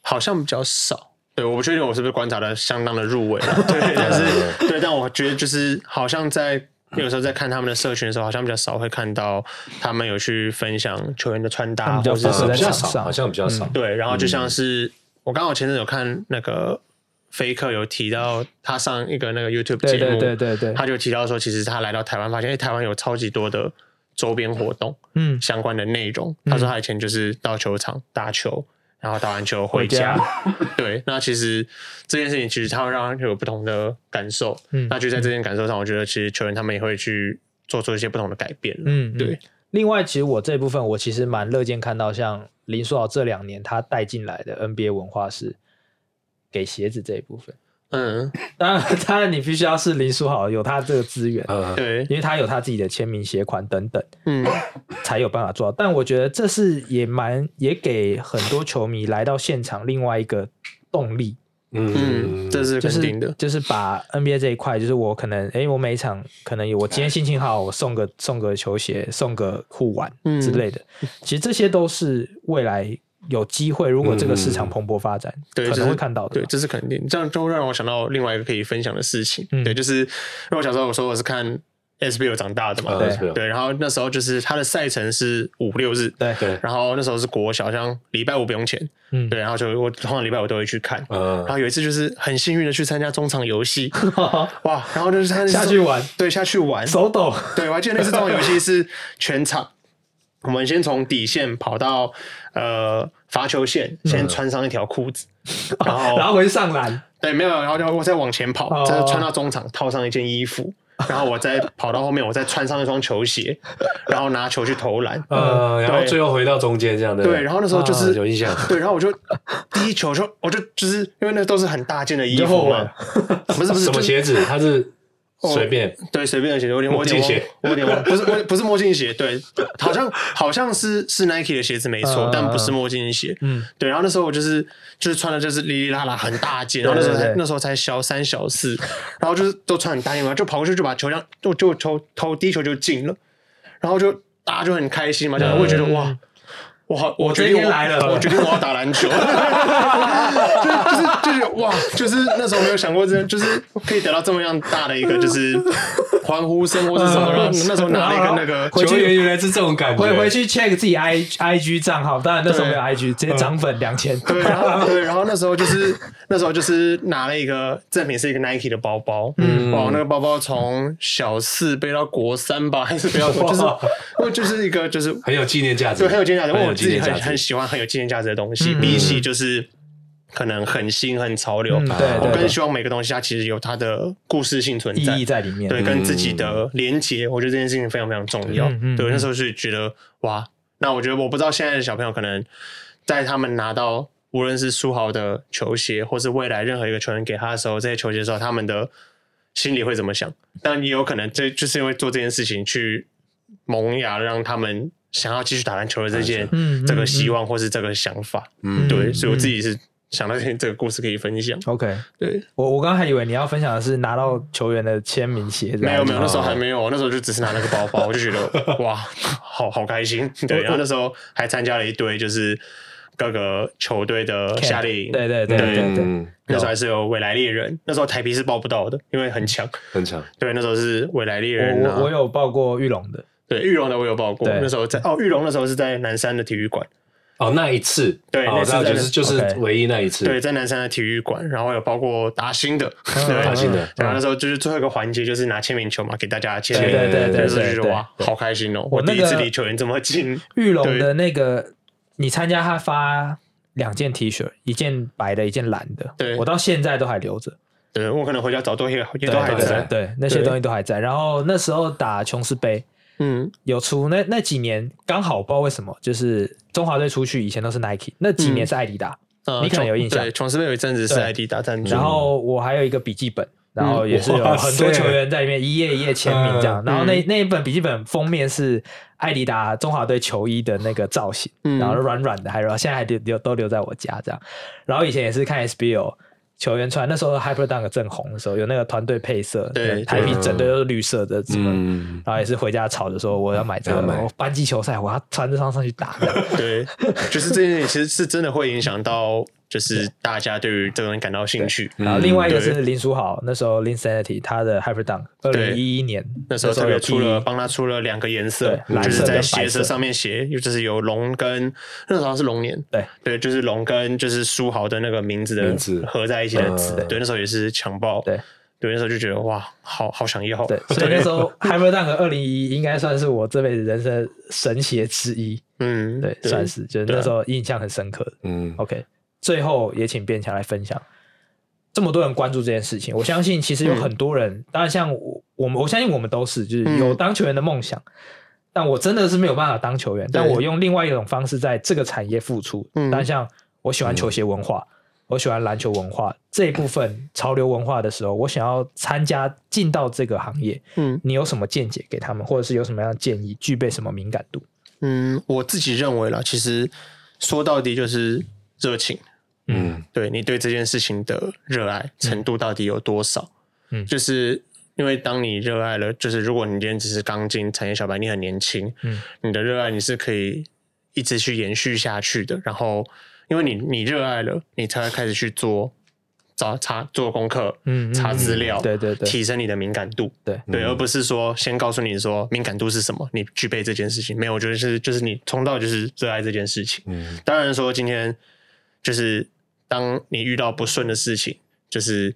好像比较少。对，我不确定我是不是观察的相当的入味。对，但是 *laughs* 对，但我觉得就是好像在有时候在看他们的社群的时候，好像比较少会看到他们有去分享球员的穿搭，
或者是
比较少，好像比较少。
对，然后就像是我刚好前阵有看那个。飞客有提到他上一个那个 YouTube 节目，
对对对对，
他就提到说，其实他来到台湾，发现哎，台湾有超级多的周边活动，嗯，相关的内容。他说他以前就是到球场打球，然后打完球回家。*laughs* 对，那其实这件事情其实他会让他有不同的感受。嗯，那就在这件感受上，我觉得其实球员他们也会去做出一些不同的改变。嗯，对。
另外，其实我这部分我其实蛮乐见看到，像林书豪这两年他带进来的 NBA 文化是。给鞋子这一部分，嗯，当然，当然，你必须要是林书豪，有他这个资源，
对，
因为他有他自己的签名鞋款等等，嗯，才有办法做到。但我觉得这是也蛮也给很多球迷来到现场另外一个动力，
嗯，这是肯定的，
就是把 NBA 这一块，就是我可能，哎，我每一场可能有我今天心情好，我送个送个球鞋，送个护腕之类的，其实这些都是未来。有机会，如果这个市场蓬勃发展，嗯、对，可能会看到的。
对，这是肯定。这样就会让我想到另外一个可以分享的事情。嗯、对，就是因为我小时候我说我是看 SBL 长大的嘛，对、嗯、对。然后那时候就是它的赛程是五六日，对对。然后那时候是国小，好像礼拜五不用钱，嗯，对。然后就我通常礼拜五都会去看。嗯。然后有一次就是很幸运的去参加中场游戏，*laughs* 哇！然后就是他
下去玩，
对，下去玩，
手抖。
对，我还记得那次中场游戏是全场。我们先从底线跑到呃罚球线，先穿上一条裤子，嗯、*laughs* 然后
然后回去上篮。
对，没有，然后就我再往前跑，哦、再穿到中场，套上一件衣服，*laughs* 然后我再跑到后面，我再穿上一双球鞋，*laughs* 然后拿球去投篮。
呃，然后最后回到中间这样的。
对，然后那时候就是、啊、
有印象。
对，然后我就第一球就我就就是因为那都是很大件的衣服嘛，不是不是
什么鞋子，它是。随便，
对，随便的鞋，我有点，墨镜鞋，我有点忘，*laughs* 不是我，不是墨镜鞋，对，好像好像是是 Nike 的鞋子没错，但不是墨镜鞋，嗯，对，然后那时候我就是就是穿的就是哩哩啦啦很大件，然后那时候才那时候才小三小四，然后就是都穿很大件嘛，就跑过去就把球这样就就投投第一球就进了，然后就大家就很开心嘛，这样我会觉得哇。我好，我决定我来了，我决定我要打篮球，*laughs* *laughs* 就是就是就是哇，就是那时候没有想过这样，就是可以得到这么样大的一个 *laughs* 就是欢呼声或是什么，然后那时候拿了一个那个
球员原来是这种感觉，回回去 check 自己 i i g 账号，当然那时候没有 i g，直接涨粉两千，
对，然后对，然后那时候就是那时候就是拿了一个赠品是一个 Nike 的包包，嗯，哇，那个包包从小四背到国三吧，还是背到就是因为就是一个就是
很有纪念价值，
对，很有纪念价值。我自己很很喜欢很有纪念价值的东西，比起就是可能很新很潮流。
嗯、对，
我更希望每个东西它其实有它的故事性存在，
意义在里面。
对，跟自己的连接，我觉得这件事情非常非常重要。嗯嗯、对，那时候是觉得哇，那我觉得我不知道现在的小朋友可能在他们拿到无论是书豪的球鞋，或是未来任何一个球员给他的时候，这些球鞋的时候，他们的心里会怎么想？但也有可能这就是因为做这件事情去萌芽，让他们。想要继续打篮球的这件，这个希望或是这个想法，嗯，对，所以我自己是想到这个故事可以分享。
OK，
对。
我我刚刚还以为你要分享的是拿到球员的签名鞋，
没有没有，那时候还没有，那时候就只是拿那个包包，我就觉得 *laughs* 哇，好好开心。对，然后那时候还参加了一堆就是各个球队的夏令营，
对对对对。对，
那时候还是有未来猎人，那时候台啤是报不到的，因为很强。
很强。
对，那时候是未来猎人，
我我有报过玉龙的。
对，玉龙的我有报过，那时候在哦，玉龙那时候是在南山的体育馆，
哦，那一次，
对，那次
就是就是唯一那一次，
对，在南山的体育馆，然后有包括达欣的，
达欣的，
然后那时候就是最后一个环节，就是拿签名球嘛，给大家签名，
对对对，
就是哇，好开心哦，我第一次离球员这么近。
玉龙的那个，你参加他发两件 T 恤，一件白的，一件蓝的，对，我到现在都还留着，
对，我可能回家找东西也都还在，
对，那些东西都还在。然后那时候打琼斯杯。嗯，有出那那几年刚好不知道为什么，就是中华队出去以前都是 Nike，那几年是艾迪达，你可能有印象。
对，琼斯杯有一阵子是艾迪达赞助。
然后我还有一个笔记本，然后也是有很多球员在里面一页一页签名这样。然后那那一本笔记本封面是艾迪达中华队球衣的那个造型，然后软软的，还有现在还留留都留在我家这样。然后以前也是看 SBO。球员穿那时候 Hyperdunk 正红的时候，有那个团队配色，对，台币整队都是绿色的，什么，然后也是回家吵着说我要买这个，我班级球赛我要穿这双上去打。
对，就是这件事其实是真的会影响到。就是大家对于这个人感到兴趣，
然后另外一个是林书豪，那时候 Linsanity 他的 Hyperdunk，二零一一年
那时候特别出了，帮他出了两个颜色，就是在鞋子上面写，就是有龙跟那时候是龙年，对。对，就是龙跟就是书豪的那个名字的字。合在一起的字，对，那时候也是强暴，对。对，那时候就觉得哇，好好想要，
对，*laughs* 所以那时候 Hyperdunk 二零一一应该算是我这辈子人生神鞋之一，嗯，对，算是，就是那时候印象很深刻，嗯，OK。最后也请变强来分享，这么多人关注这件事情，我相信其实有很多人，当然像我，我们我相信我们都是，就是有当球员的梦想，但我真的是没有办法当球员，但我用另外一种方式在这个产业付出。但像我喜欢球鞋文化，我喜欢篮球文化这一部分潮流文化的时候，我想要参加进到这个行业，嗯，你有什么见解给他们，或者是有什么样的建议，具备什么敏感度？
嗯，我自己认为啦，其实说到底就是热情。嗯，对你对这件事情的热爱程度到底有多少？嗯，就是因为当你热爱了，就是如果你今天只是刚进产业小白，你很年轻，嗯，你的热爱你是可以一直去延续下去的。然后，因为你你热爱了，你才会开始去做找查做功课，嗯，查资料，对对对，提升你的敏感度，对对，而不是说先告诉你说敏感度是什么，你具备这件事情没有？我觉得是就是你冲到就是热爱这件事情。嗯，当然说今天就是。当你遇到不顺的事情，就是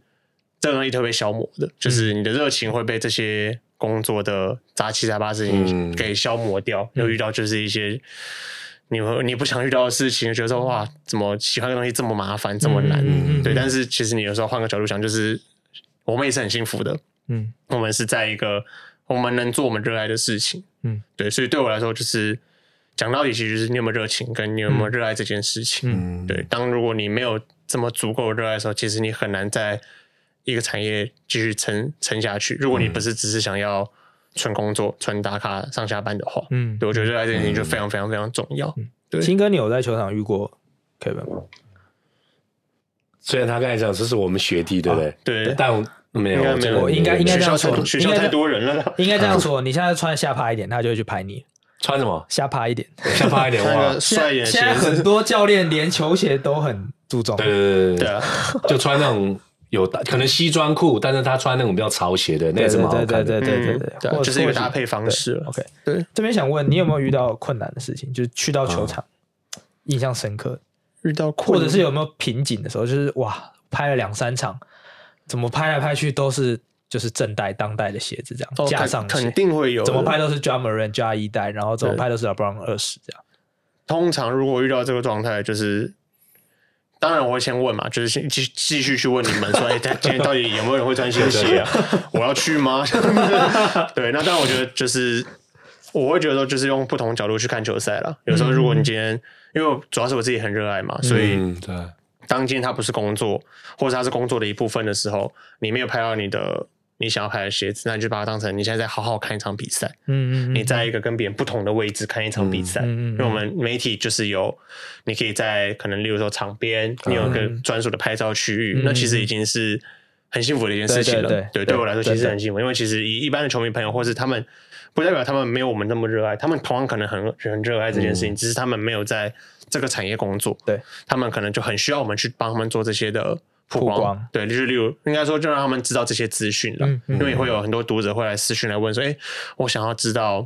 这个东西会被消磨的，就是你的热情会被这些工作的杂七杂八事情给消磨掉。又、嗯、遇到就是一些你你不想遇到的事情，觉得说哇，怎么喜欢的东西这么麻烦，这么难？嗯、对，但是其实你有时候换个角度想，就是我们也是很幸福的。嗯，我们是在一个我们能做我们热爱的事情。嗯，对，所以对我来说就是。讲到底，其实是你有没有热情，跟你有没有热爱这件事情。嗯，对。当如果你没有这么足够热爱的时候，其实你很难在一个产业继续撑撑下去。如果你不是只是想要纯工作、纯打卡、上下班的话，嗯，对，我觉得热爱这件事情就非常非常非常重要。对，
鑫哥，你有在球场遇过 Kevin 吗？
虽然他刚才讲这是我们学弟，对不对？
对，
但没有，
我应该应该这样说，
学校太多人了，
应该这样说。*laughs* 你现在穿下趴一点，他就会去拍你。
穿什么？
瞎趴一点，
瞎趴一点 *laughs* 哇！
帅一点。
现在很多教练连球鞋都很注重。
对对对对！就穿那种有可能西装裤，但是他穿那种比较潮鞋的，那也是蛮好看的。
对对对对对对，
就是一个搭配方式。
OK，对。这边想问你有没有遇到困难的事情？就是去到球场，印象深刻，
遇到困，
或者是有没有瓶颈的时候？就是哇，拍了两三场，怎么拍来拍去都是。就是正代当代的鞋子这样加上
肯定会有，
怎么拍都是 Ja Morant 加一代，然后怎么拍都是 LeBron 二十这样。
通常如果遇到这个状态，就是当然我会先问嘛，就是先继继续去问你们说，哎，今天到底有没有人会穿新鞋啊？*laughs* 我要去吗？*laughs* 对，那当然我觉得就是我会觉得说，就是用不同角度去看球赛了。有时候如果你今天，因为主要是我自己很热爱嘛，所以对，当今天它不是工作，或者它是工作的一部分的时候，你没有拍到你的。你想要拍的鞋子，那你就把它当成你现在在好好看一场比赛。嗯嗯，你在一个跟别人不同的位置看一场比赛。嗯嗯，因为我们媒体就是有，你可以在可能例如说场边，你有一个专属的拍照区域，那其实已经是很幸福的一件事情了。对，对，对我来说其实很幸福，因为其实一一般的球迷朋友，或是他们，不代表他们没有我们那么热爱，他们同样可能很很热爱这件事情，只是他们没有在这个产业工作。对，他们可能就很需要我们去帮他们做这些的。曝光，曝光对，就是例如应该说，就让他们知道这些资讯了，因为会有很多读者会来私讯来问说：“哎、欸，我想要知道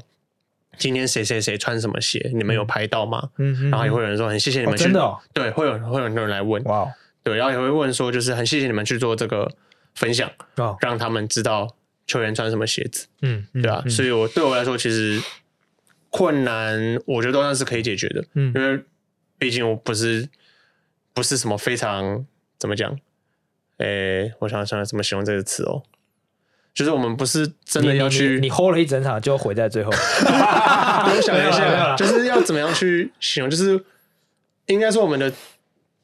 今天谁谁谁穿什么鞋，你们有拍到吗？”嗯嗯、然后也会有人说：“很谢谢你们去。哦”真的、哦，对，会有会有很多人来问，哇，对，然后也会问说：“就是很谢谢你们去做这个分享，哦、让他们知道球员穿什么鞋子。嗯”嗯，对啊，嗯、所以我对我来说，其实困难我觉得都算是可以解决的，嗯，因为毕竟我不是不是什么非常怎么讲。诶、欸，我想想怎么形容这个词哦，就是我们不是真的要去，
你 hold 了一整场就毁在最后。*laughs*
我想一下，就是要怎么样去形容？就是应该说我们的，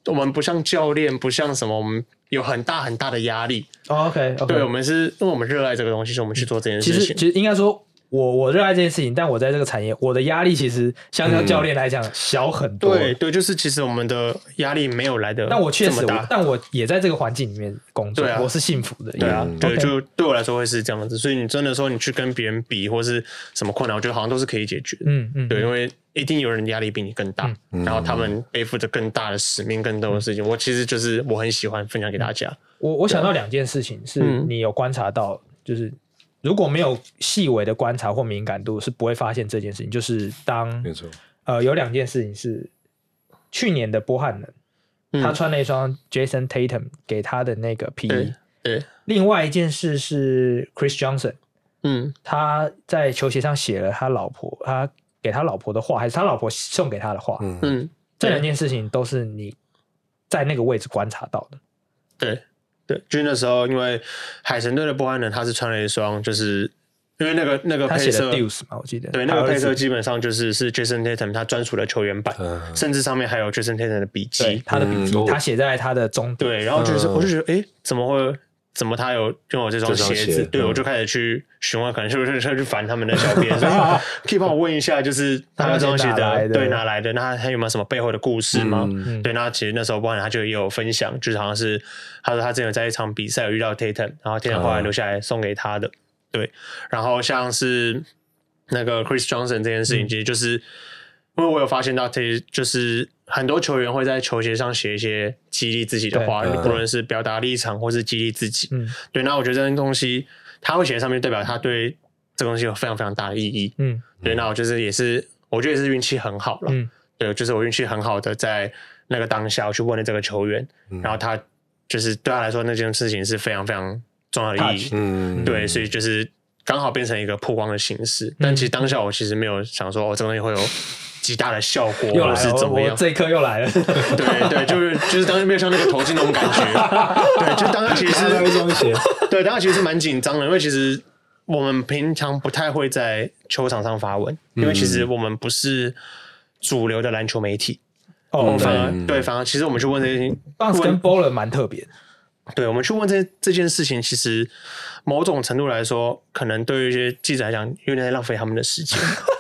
我们不像教练，不像什么，我们有很大很大的压力。
Oh, OK，, okay.
对，我们是因为我们热爱这个东西，所以我们去做这件事情。
其实，其实应该说。我我热爱这件事情，但我在这个产业，我的压力其实相较教练来讲小很多。
嗯、对对，就是其实我们的压力没有来的，
但我确实，但我也在这个环境里面工作，啊、我是幸福的。对啊，
对，就对我来说会是这样子。所以你真的说你去跟别人比，或是什么困难，我觉得好像都是可以解决。嗯嗯，对，因为一定有人压力比你更大，嗯、然后他们背负着更大的使命，更多的事情。嗯、我其实就是我很喜欢分享给大家。
我我想到两件事情，是你有观察到，就是。如果没有细微的观察或敏感度，是不会发现这件事情。就是当没错，呃，有两件事情是去年的波汉能，嗯、他穿了一双 Jason Tatum 给他的那个皮衣。对。另外一件事是 Chris Johnson，嗯，他在球鞋上写了他老婆，他给他老婆的话，还是他老婆送给他的话。嗯。这两件事情都是你在那个位置观察到的。
对。对，就那时候，因为海神队的波汉呢，他是穿了一双，就是因为那个那个配色
，Deuce 嘛，我记得，
对，那个配色基本上就是是 Jason Tatum 他专属的球员版，嗯、甚至上面还有 Jason Tatum 的笔记，
他的笔记，嗯、他写在他的中，
对，然后就是，我就觉得，哎、嗯，怎么会？怎么他有用我这双鞋子？对，我就开始去询问，可能是不是去烦他们的小编，说可以帮我问一下，就是他们这双鞋的对哪来的？那他有没有什么背后的故事吗？对，那其实那时候波汉能他就也有分享，就是好像是他说他之前在一场比赛有遇到 Tatum，然后 Tatum 后来留下来送给他的。对，然后像是那个 Chris Johnson 这件事情，其实就是。因为我有发现到，这就是很多球员会在球鞋上写一些激励自己的话，不论是表达立场或是激励自己。嗯，对。那我觉得这些东西他会写在上面，代表他对这个东西有非常非常大的意义。嗯，对。那我就是也是，我觉得也是运气很好了。嗯，对，就是我运气很好的在那个当下，我去问了这个球员，然后他就是对他来说那件事情是非常非常重要的意义。嗯，对，所以就是刚好变成一个曝光的形式。但其实当下我其实没有想说，哦，这个东西会有。极大的效果，或者是怎么样？
这一刻又来了，
对对，*laughs* 就是就是当时没有像那个头巾那种感觉，*laughs* 对，就当时其实是 *laughs* 对，当时其实是蛮紧张的，因为其实我们平常不太会在球场上发文，因为其实我们不是主流的篮球媒体，哦，反而对，反而其实我们去问这些，
当时跟 Baller 蛮特别的，
对，我们去问这这件事情，其实某种程度来说，可能对于一些记者来讲，有点在浪费他们的时间，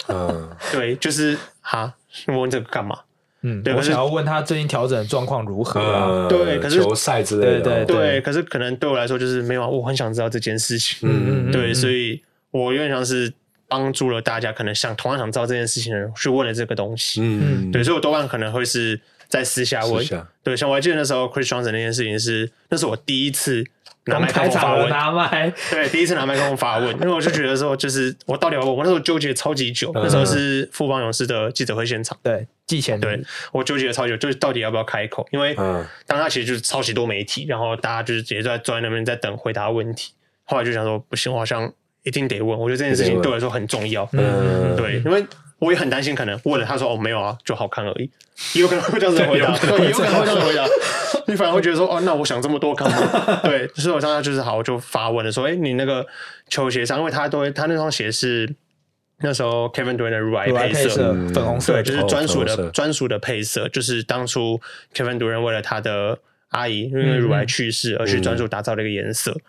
嗯，对，就是。哈，问这个干嘛？
嗯，对，我想要问他最近调整的状况如何啊？
对，可是
球赛之类的，
对对对，
可是可能对我来说就是没有，我很想知道这件事情。嗯嗯，对，所以我有点像是帮助了大家，可能想同样想知道这件事情的人去问了这个东西。嗯，对，所以我多半可能会是在私下问。对，像我还记得那时候 Chris Johnson 那件事情是，那是我第一次。拿麦克风发问，拿麦，对，第一次拿麦克风发问，因为我就觉得说，就是我到底要，我那时候纠结超级久，那时候是富邦勇士的记者会现场，
对，季前，
对我纠结了超久，就是到底要不要开口，因为当他其实就是超级多媒体，然后大家就是直接在坐在那边在等回答问题，后来就想说不行，我好像一定得问，我觉得这件事情对我来说很重要，嗯，对，因为我也很担心，可能问了他说哦没有啊，就好看而已，也 *laughs* 有可能会这样子回答，也有可能会这样子回答。*laughs* 你反而会觉得说，哦，那我想这么多干嘛？*laughs* 对，所以我当时就是好，我就发问了，说，哎、欸，你那个球鞋上，因为他都会，他那双鞋是那时候 Kevin Durant 的乳癌配色，
粉红色，
对，就是专属的专属的配色，就是当初 Kevin Durant 为了他的阿姨因为乳癌去世而去专属打造的一个颜色。嗯、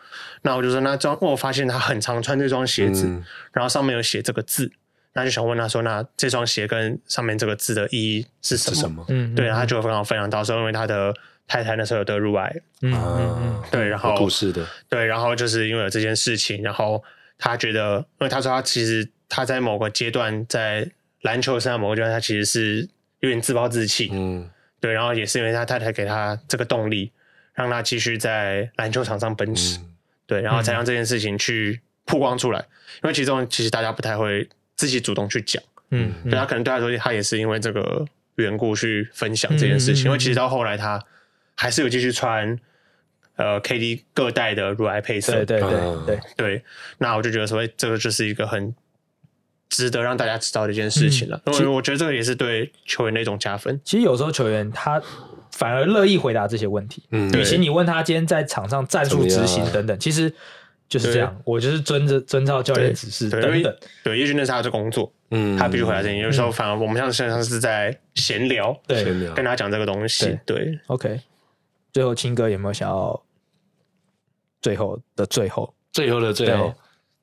那我就说，那这我发现他很常穿这双鞋子，嗯、然后上面有写这个字。那就想问他说：“那这双鞋跟上面这个字的意义是什么？”什么？嗯，对，然后他就非常分享到时候，因为他的太太那时候有得乳癌，嗯嗯嗯，对，然后
故事的，
对，然后就是因为有这件事情，然后他觉得，因为他说他其实他在某个阶段在篮球上某个阶段，他其实是有点自暴自弃，嗯，对，然后也是因为他太太给他这个动力，让他继续在篮球场上奔驰，嗯、对，然后才让这件事情去曝光出来，嗯、因为其中其实大家不太会。自己主动去讲，嗯，对，他可能对他说，他也是因为这个缘故去分享这件事情。嗯、因为其实到后来，他还是有继续穿呃 KD 各代的乳癌配色，
对对对对
对。那我就觉得说，这个就是一个很值得让大家知道的一件事情了。因为、嗯、我觉得这个也是对球员的一种加分。
其实有时候球员他反而乐意回答这些问题，嗯，与其你问他今天在场上战术执行等等，其实。就是这样，我就是遵着遵照教练指示等等。
对，也许那是他的工作，嗯，他必须回答这些。有时候反而我们像实际上是在闲聊，对，跟他讲这个东西。对
，OK。最后，清哥有没有想要最后的最后，
最后的最后？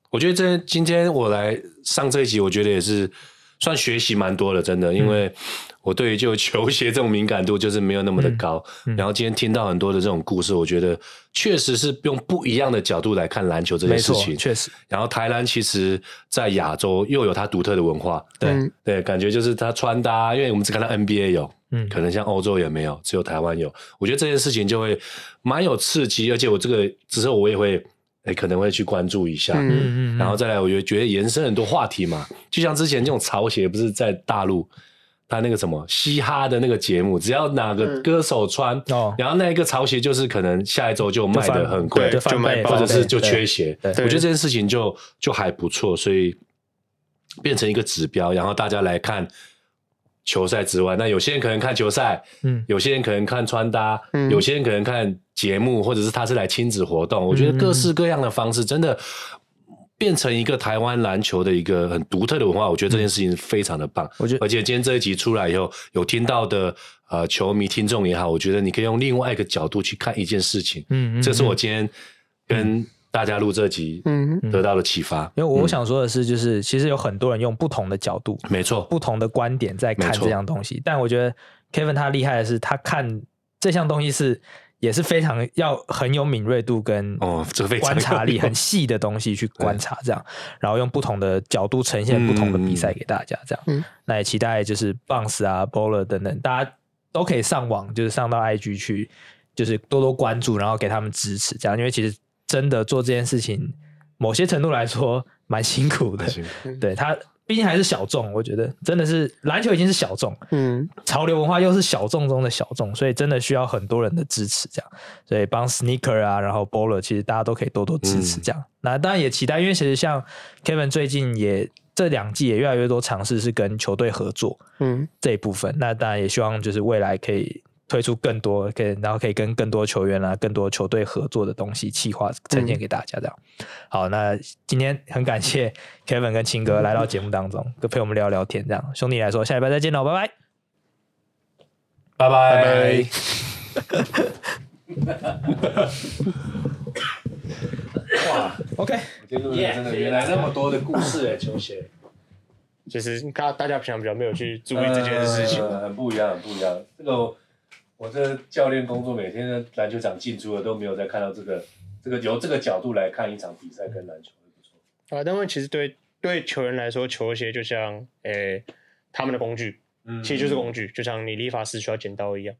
我觉得这今天我来上这一集，我觉得也是算学习蛮多的，真的，因为。我对于就球鞋这种敏感度就是没有那么的高，嗯嗯、然后今天听到很多的这种故事，我觉得确实是用不一样的角度来看篮球这件事情。
确实，
然后台篮其实在亚洲又有它独特的文化，对、嗯、对，感觉就是它穿搭，因为我们只看到 NBA 有，嗯，可能像欧洲也没有，只有台湾有。我觉得这件事情就会蛮有刺激，而且我这个之后我也会哎可能会去关注一下，嗯嗯，嗯然后再来，我觉得觉得延伸很多话题嘛，就像之前这种潮鞋不是在大陆。他那个什么嘻哈的那个节目，只要哪个歌手穿，嗯、然后那一个潮鞋就是可能下一周就卖的很贵，就卖，或者是就缺鞋。我觉得这件事情就就还不错，所以变成一个指标，然后大家来看球赛之外，那有些人可能看球赛，嗯，有些人可能看穿搭，嗯，有些人可能看节目，或者是他是来亲子活动。我觉得各式各样的方式，真的。变成一个台湾篮球的一个很独特的文化，我觉得这件事情非常的棒。我觉得，而且今天这一集出来以后，有听到的呃球迷听众也好，我觉得你可以用另外一个角度去看一件事情。嗯，嗯，这是我今天跟大家录这集嗯得到的启发。
因为我想说的是，就是其实有很多人用不同的角度，
没错，
不同的观点在看这样东西。但我觉得 Kevin 他厉害的是，他看这项东西是。也是非常要很有敏锐度跟哦观察力很细的东西去观察这样，然后用不同的角度呈现不同的比赛给大家这样。那也期待就是 Bounce 啊、bowler 等等，大家都可以上网，就是上到 IG 去，就是多多关注，然后给他们支持这样。因为其实真的做这件事情，某些程度来说蛮辛苦的，对他。毕竟还是小众，我觉得真的是篮球已经是小众，嗯，潮流文化又是小众中的小众，所以真的需要很多人的支持，这样，所以帮 Sneaker 啊，然后 Bowler，其实大家都可以多多支持，这样。嗯、那当然也期待，因为其实像 Kevin 最近也这两季也越来越多尝试是跟球队合作，嗯，这一部分，那当然也希望就是未来可以。推出更多，可以然后可以跟更多球员啊、更多球队合作的东西，企划呈现给大家。这样，嗯、好，那今天很感谢 Kevin 跟青哥来到节目当中，跟陪我们聊聊天。这样，兄弟来说，下礼拜再见喽，拜拜，
拜拜，
拜拜。*laughs* 哇，OK，
真的原来那么多的故事哎，球鞋，
就是大大家平常比较没有去注意这件事情，
呃、很不一样，很不一样，这个。我这教练工作，每天的篮球场进出的都没有再看到这个，这个由这个角度来看一场比赛跟篮球会不错。
啊，但是其实对对球员来说，球鞋就像诶、欸、他们的工具，嗯其实就是工具，就像你理发师需要剪刀一样。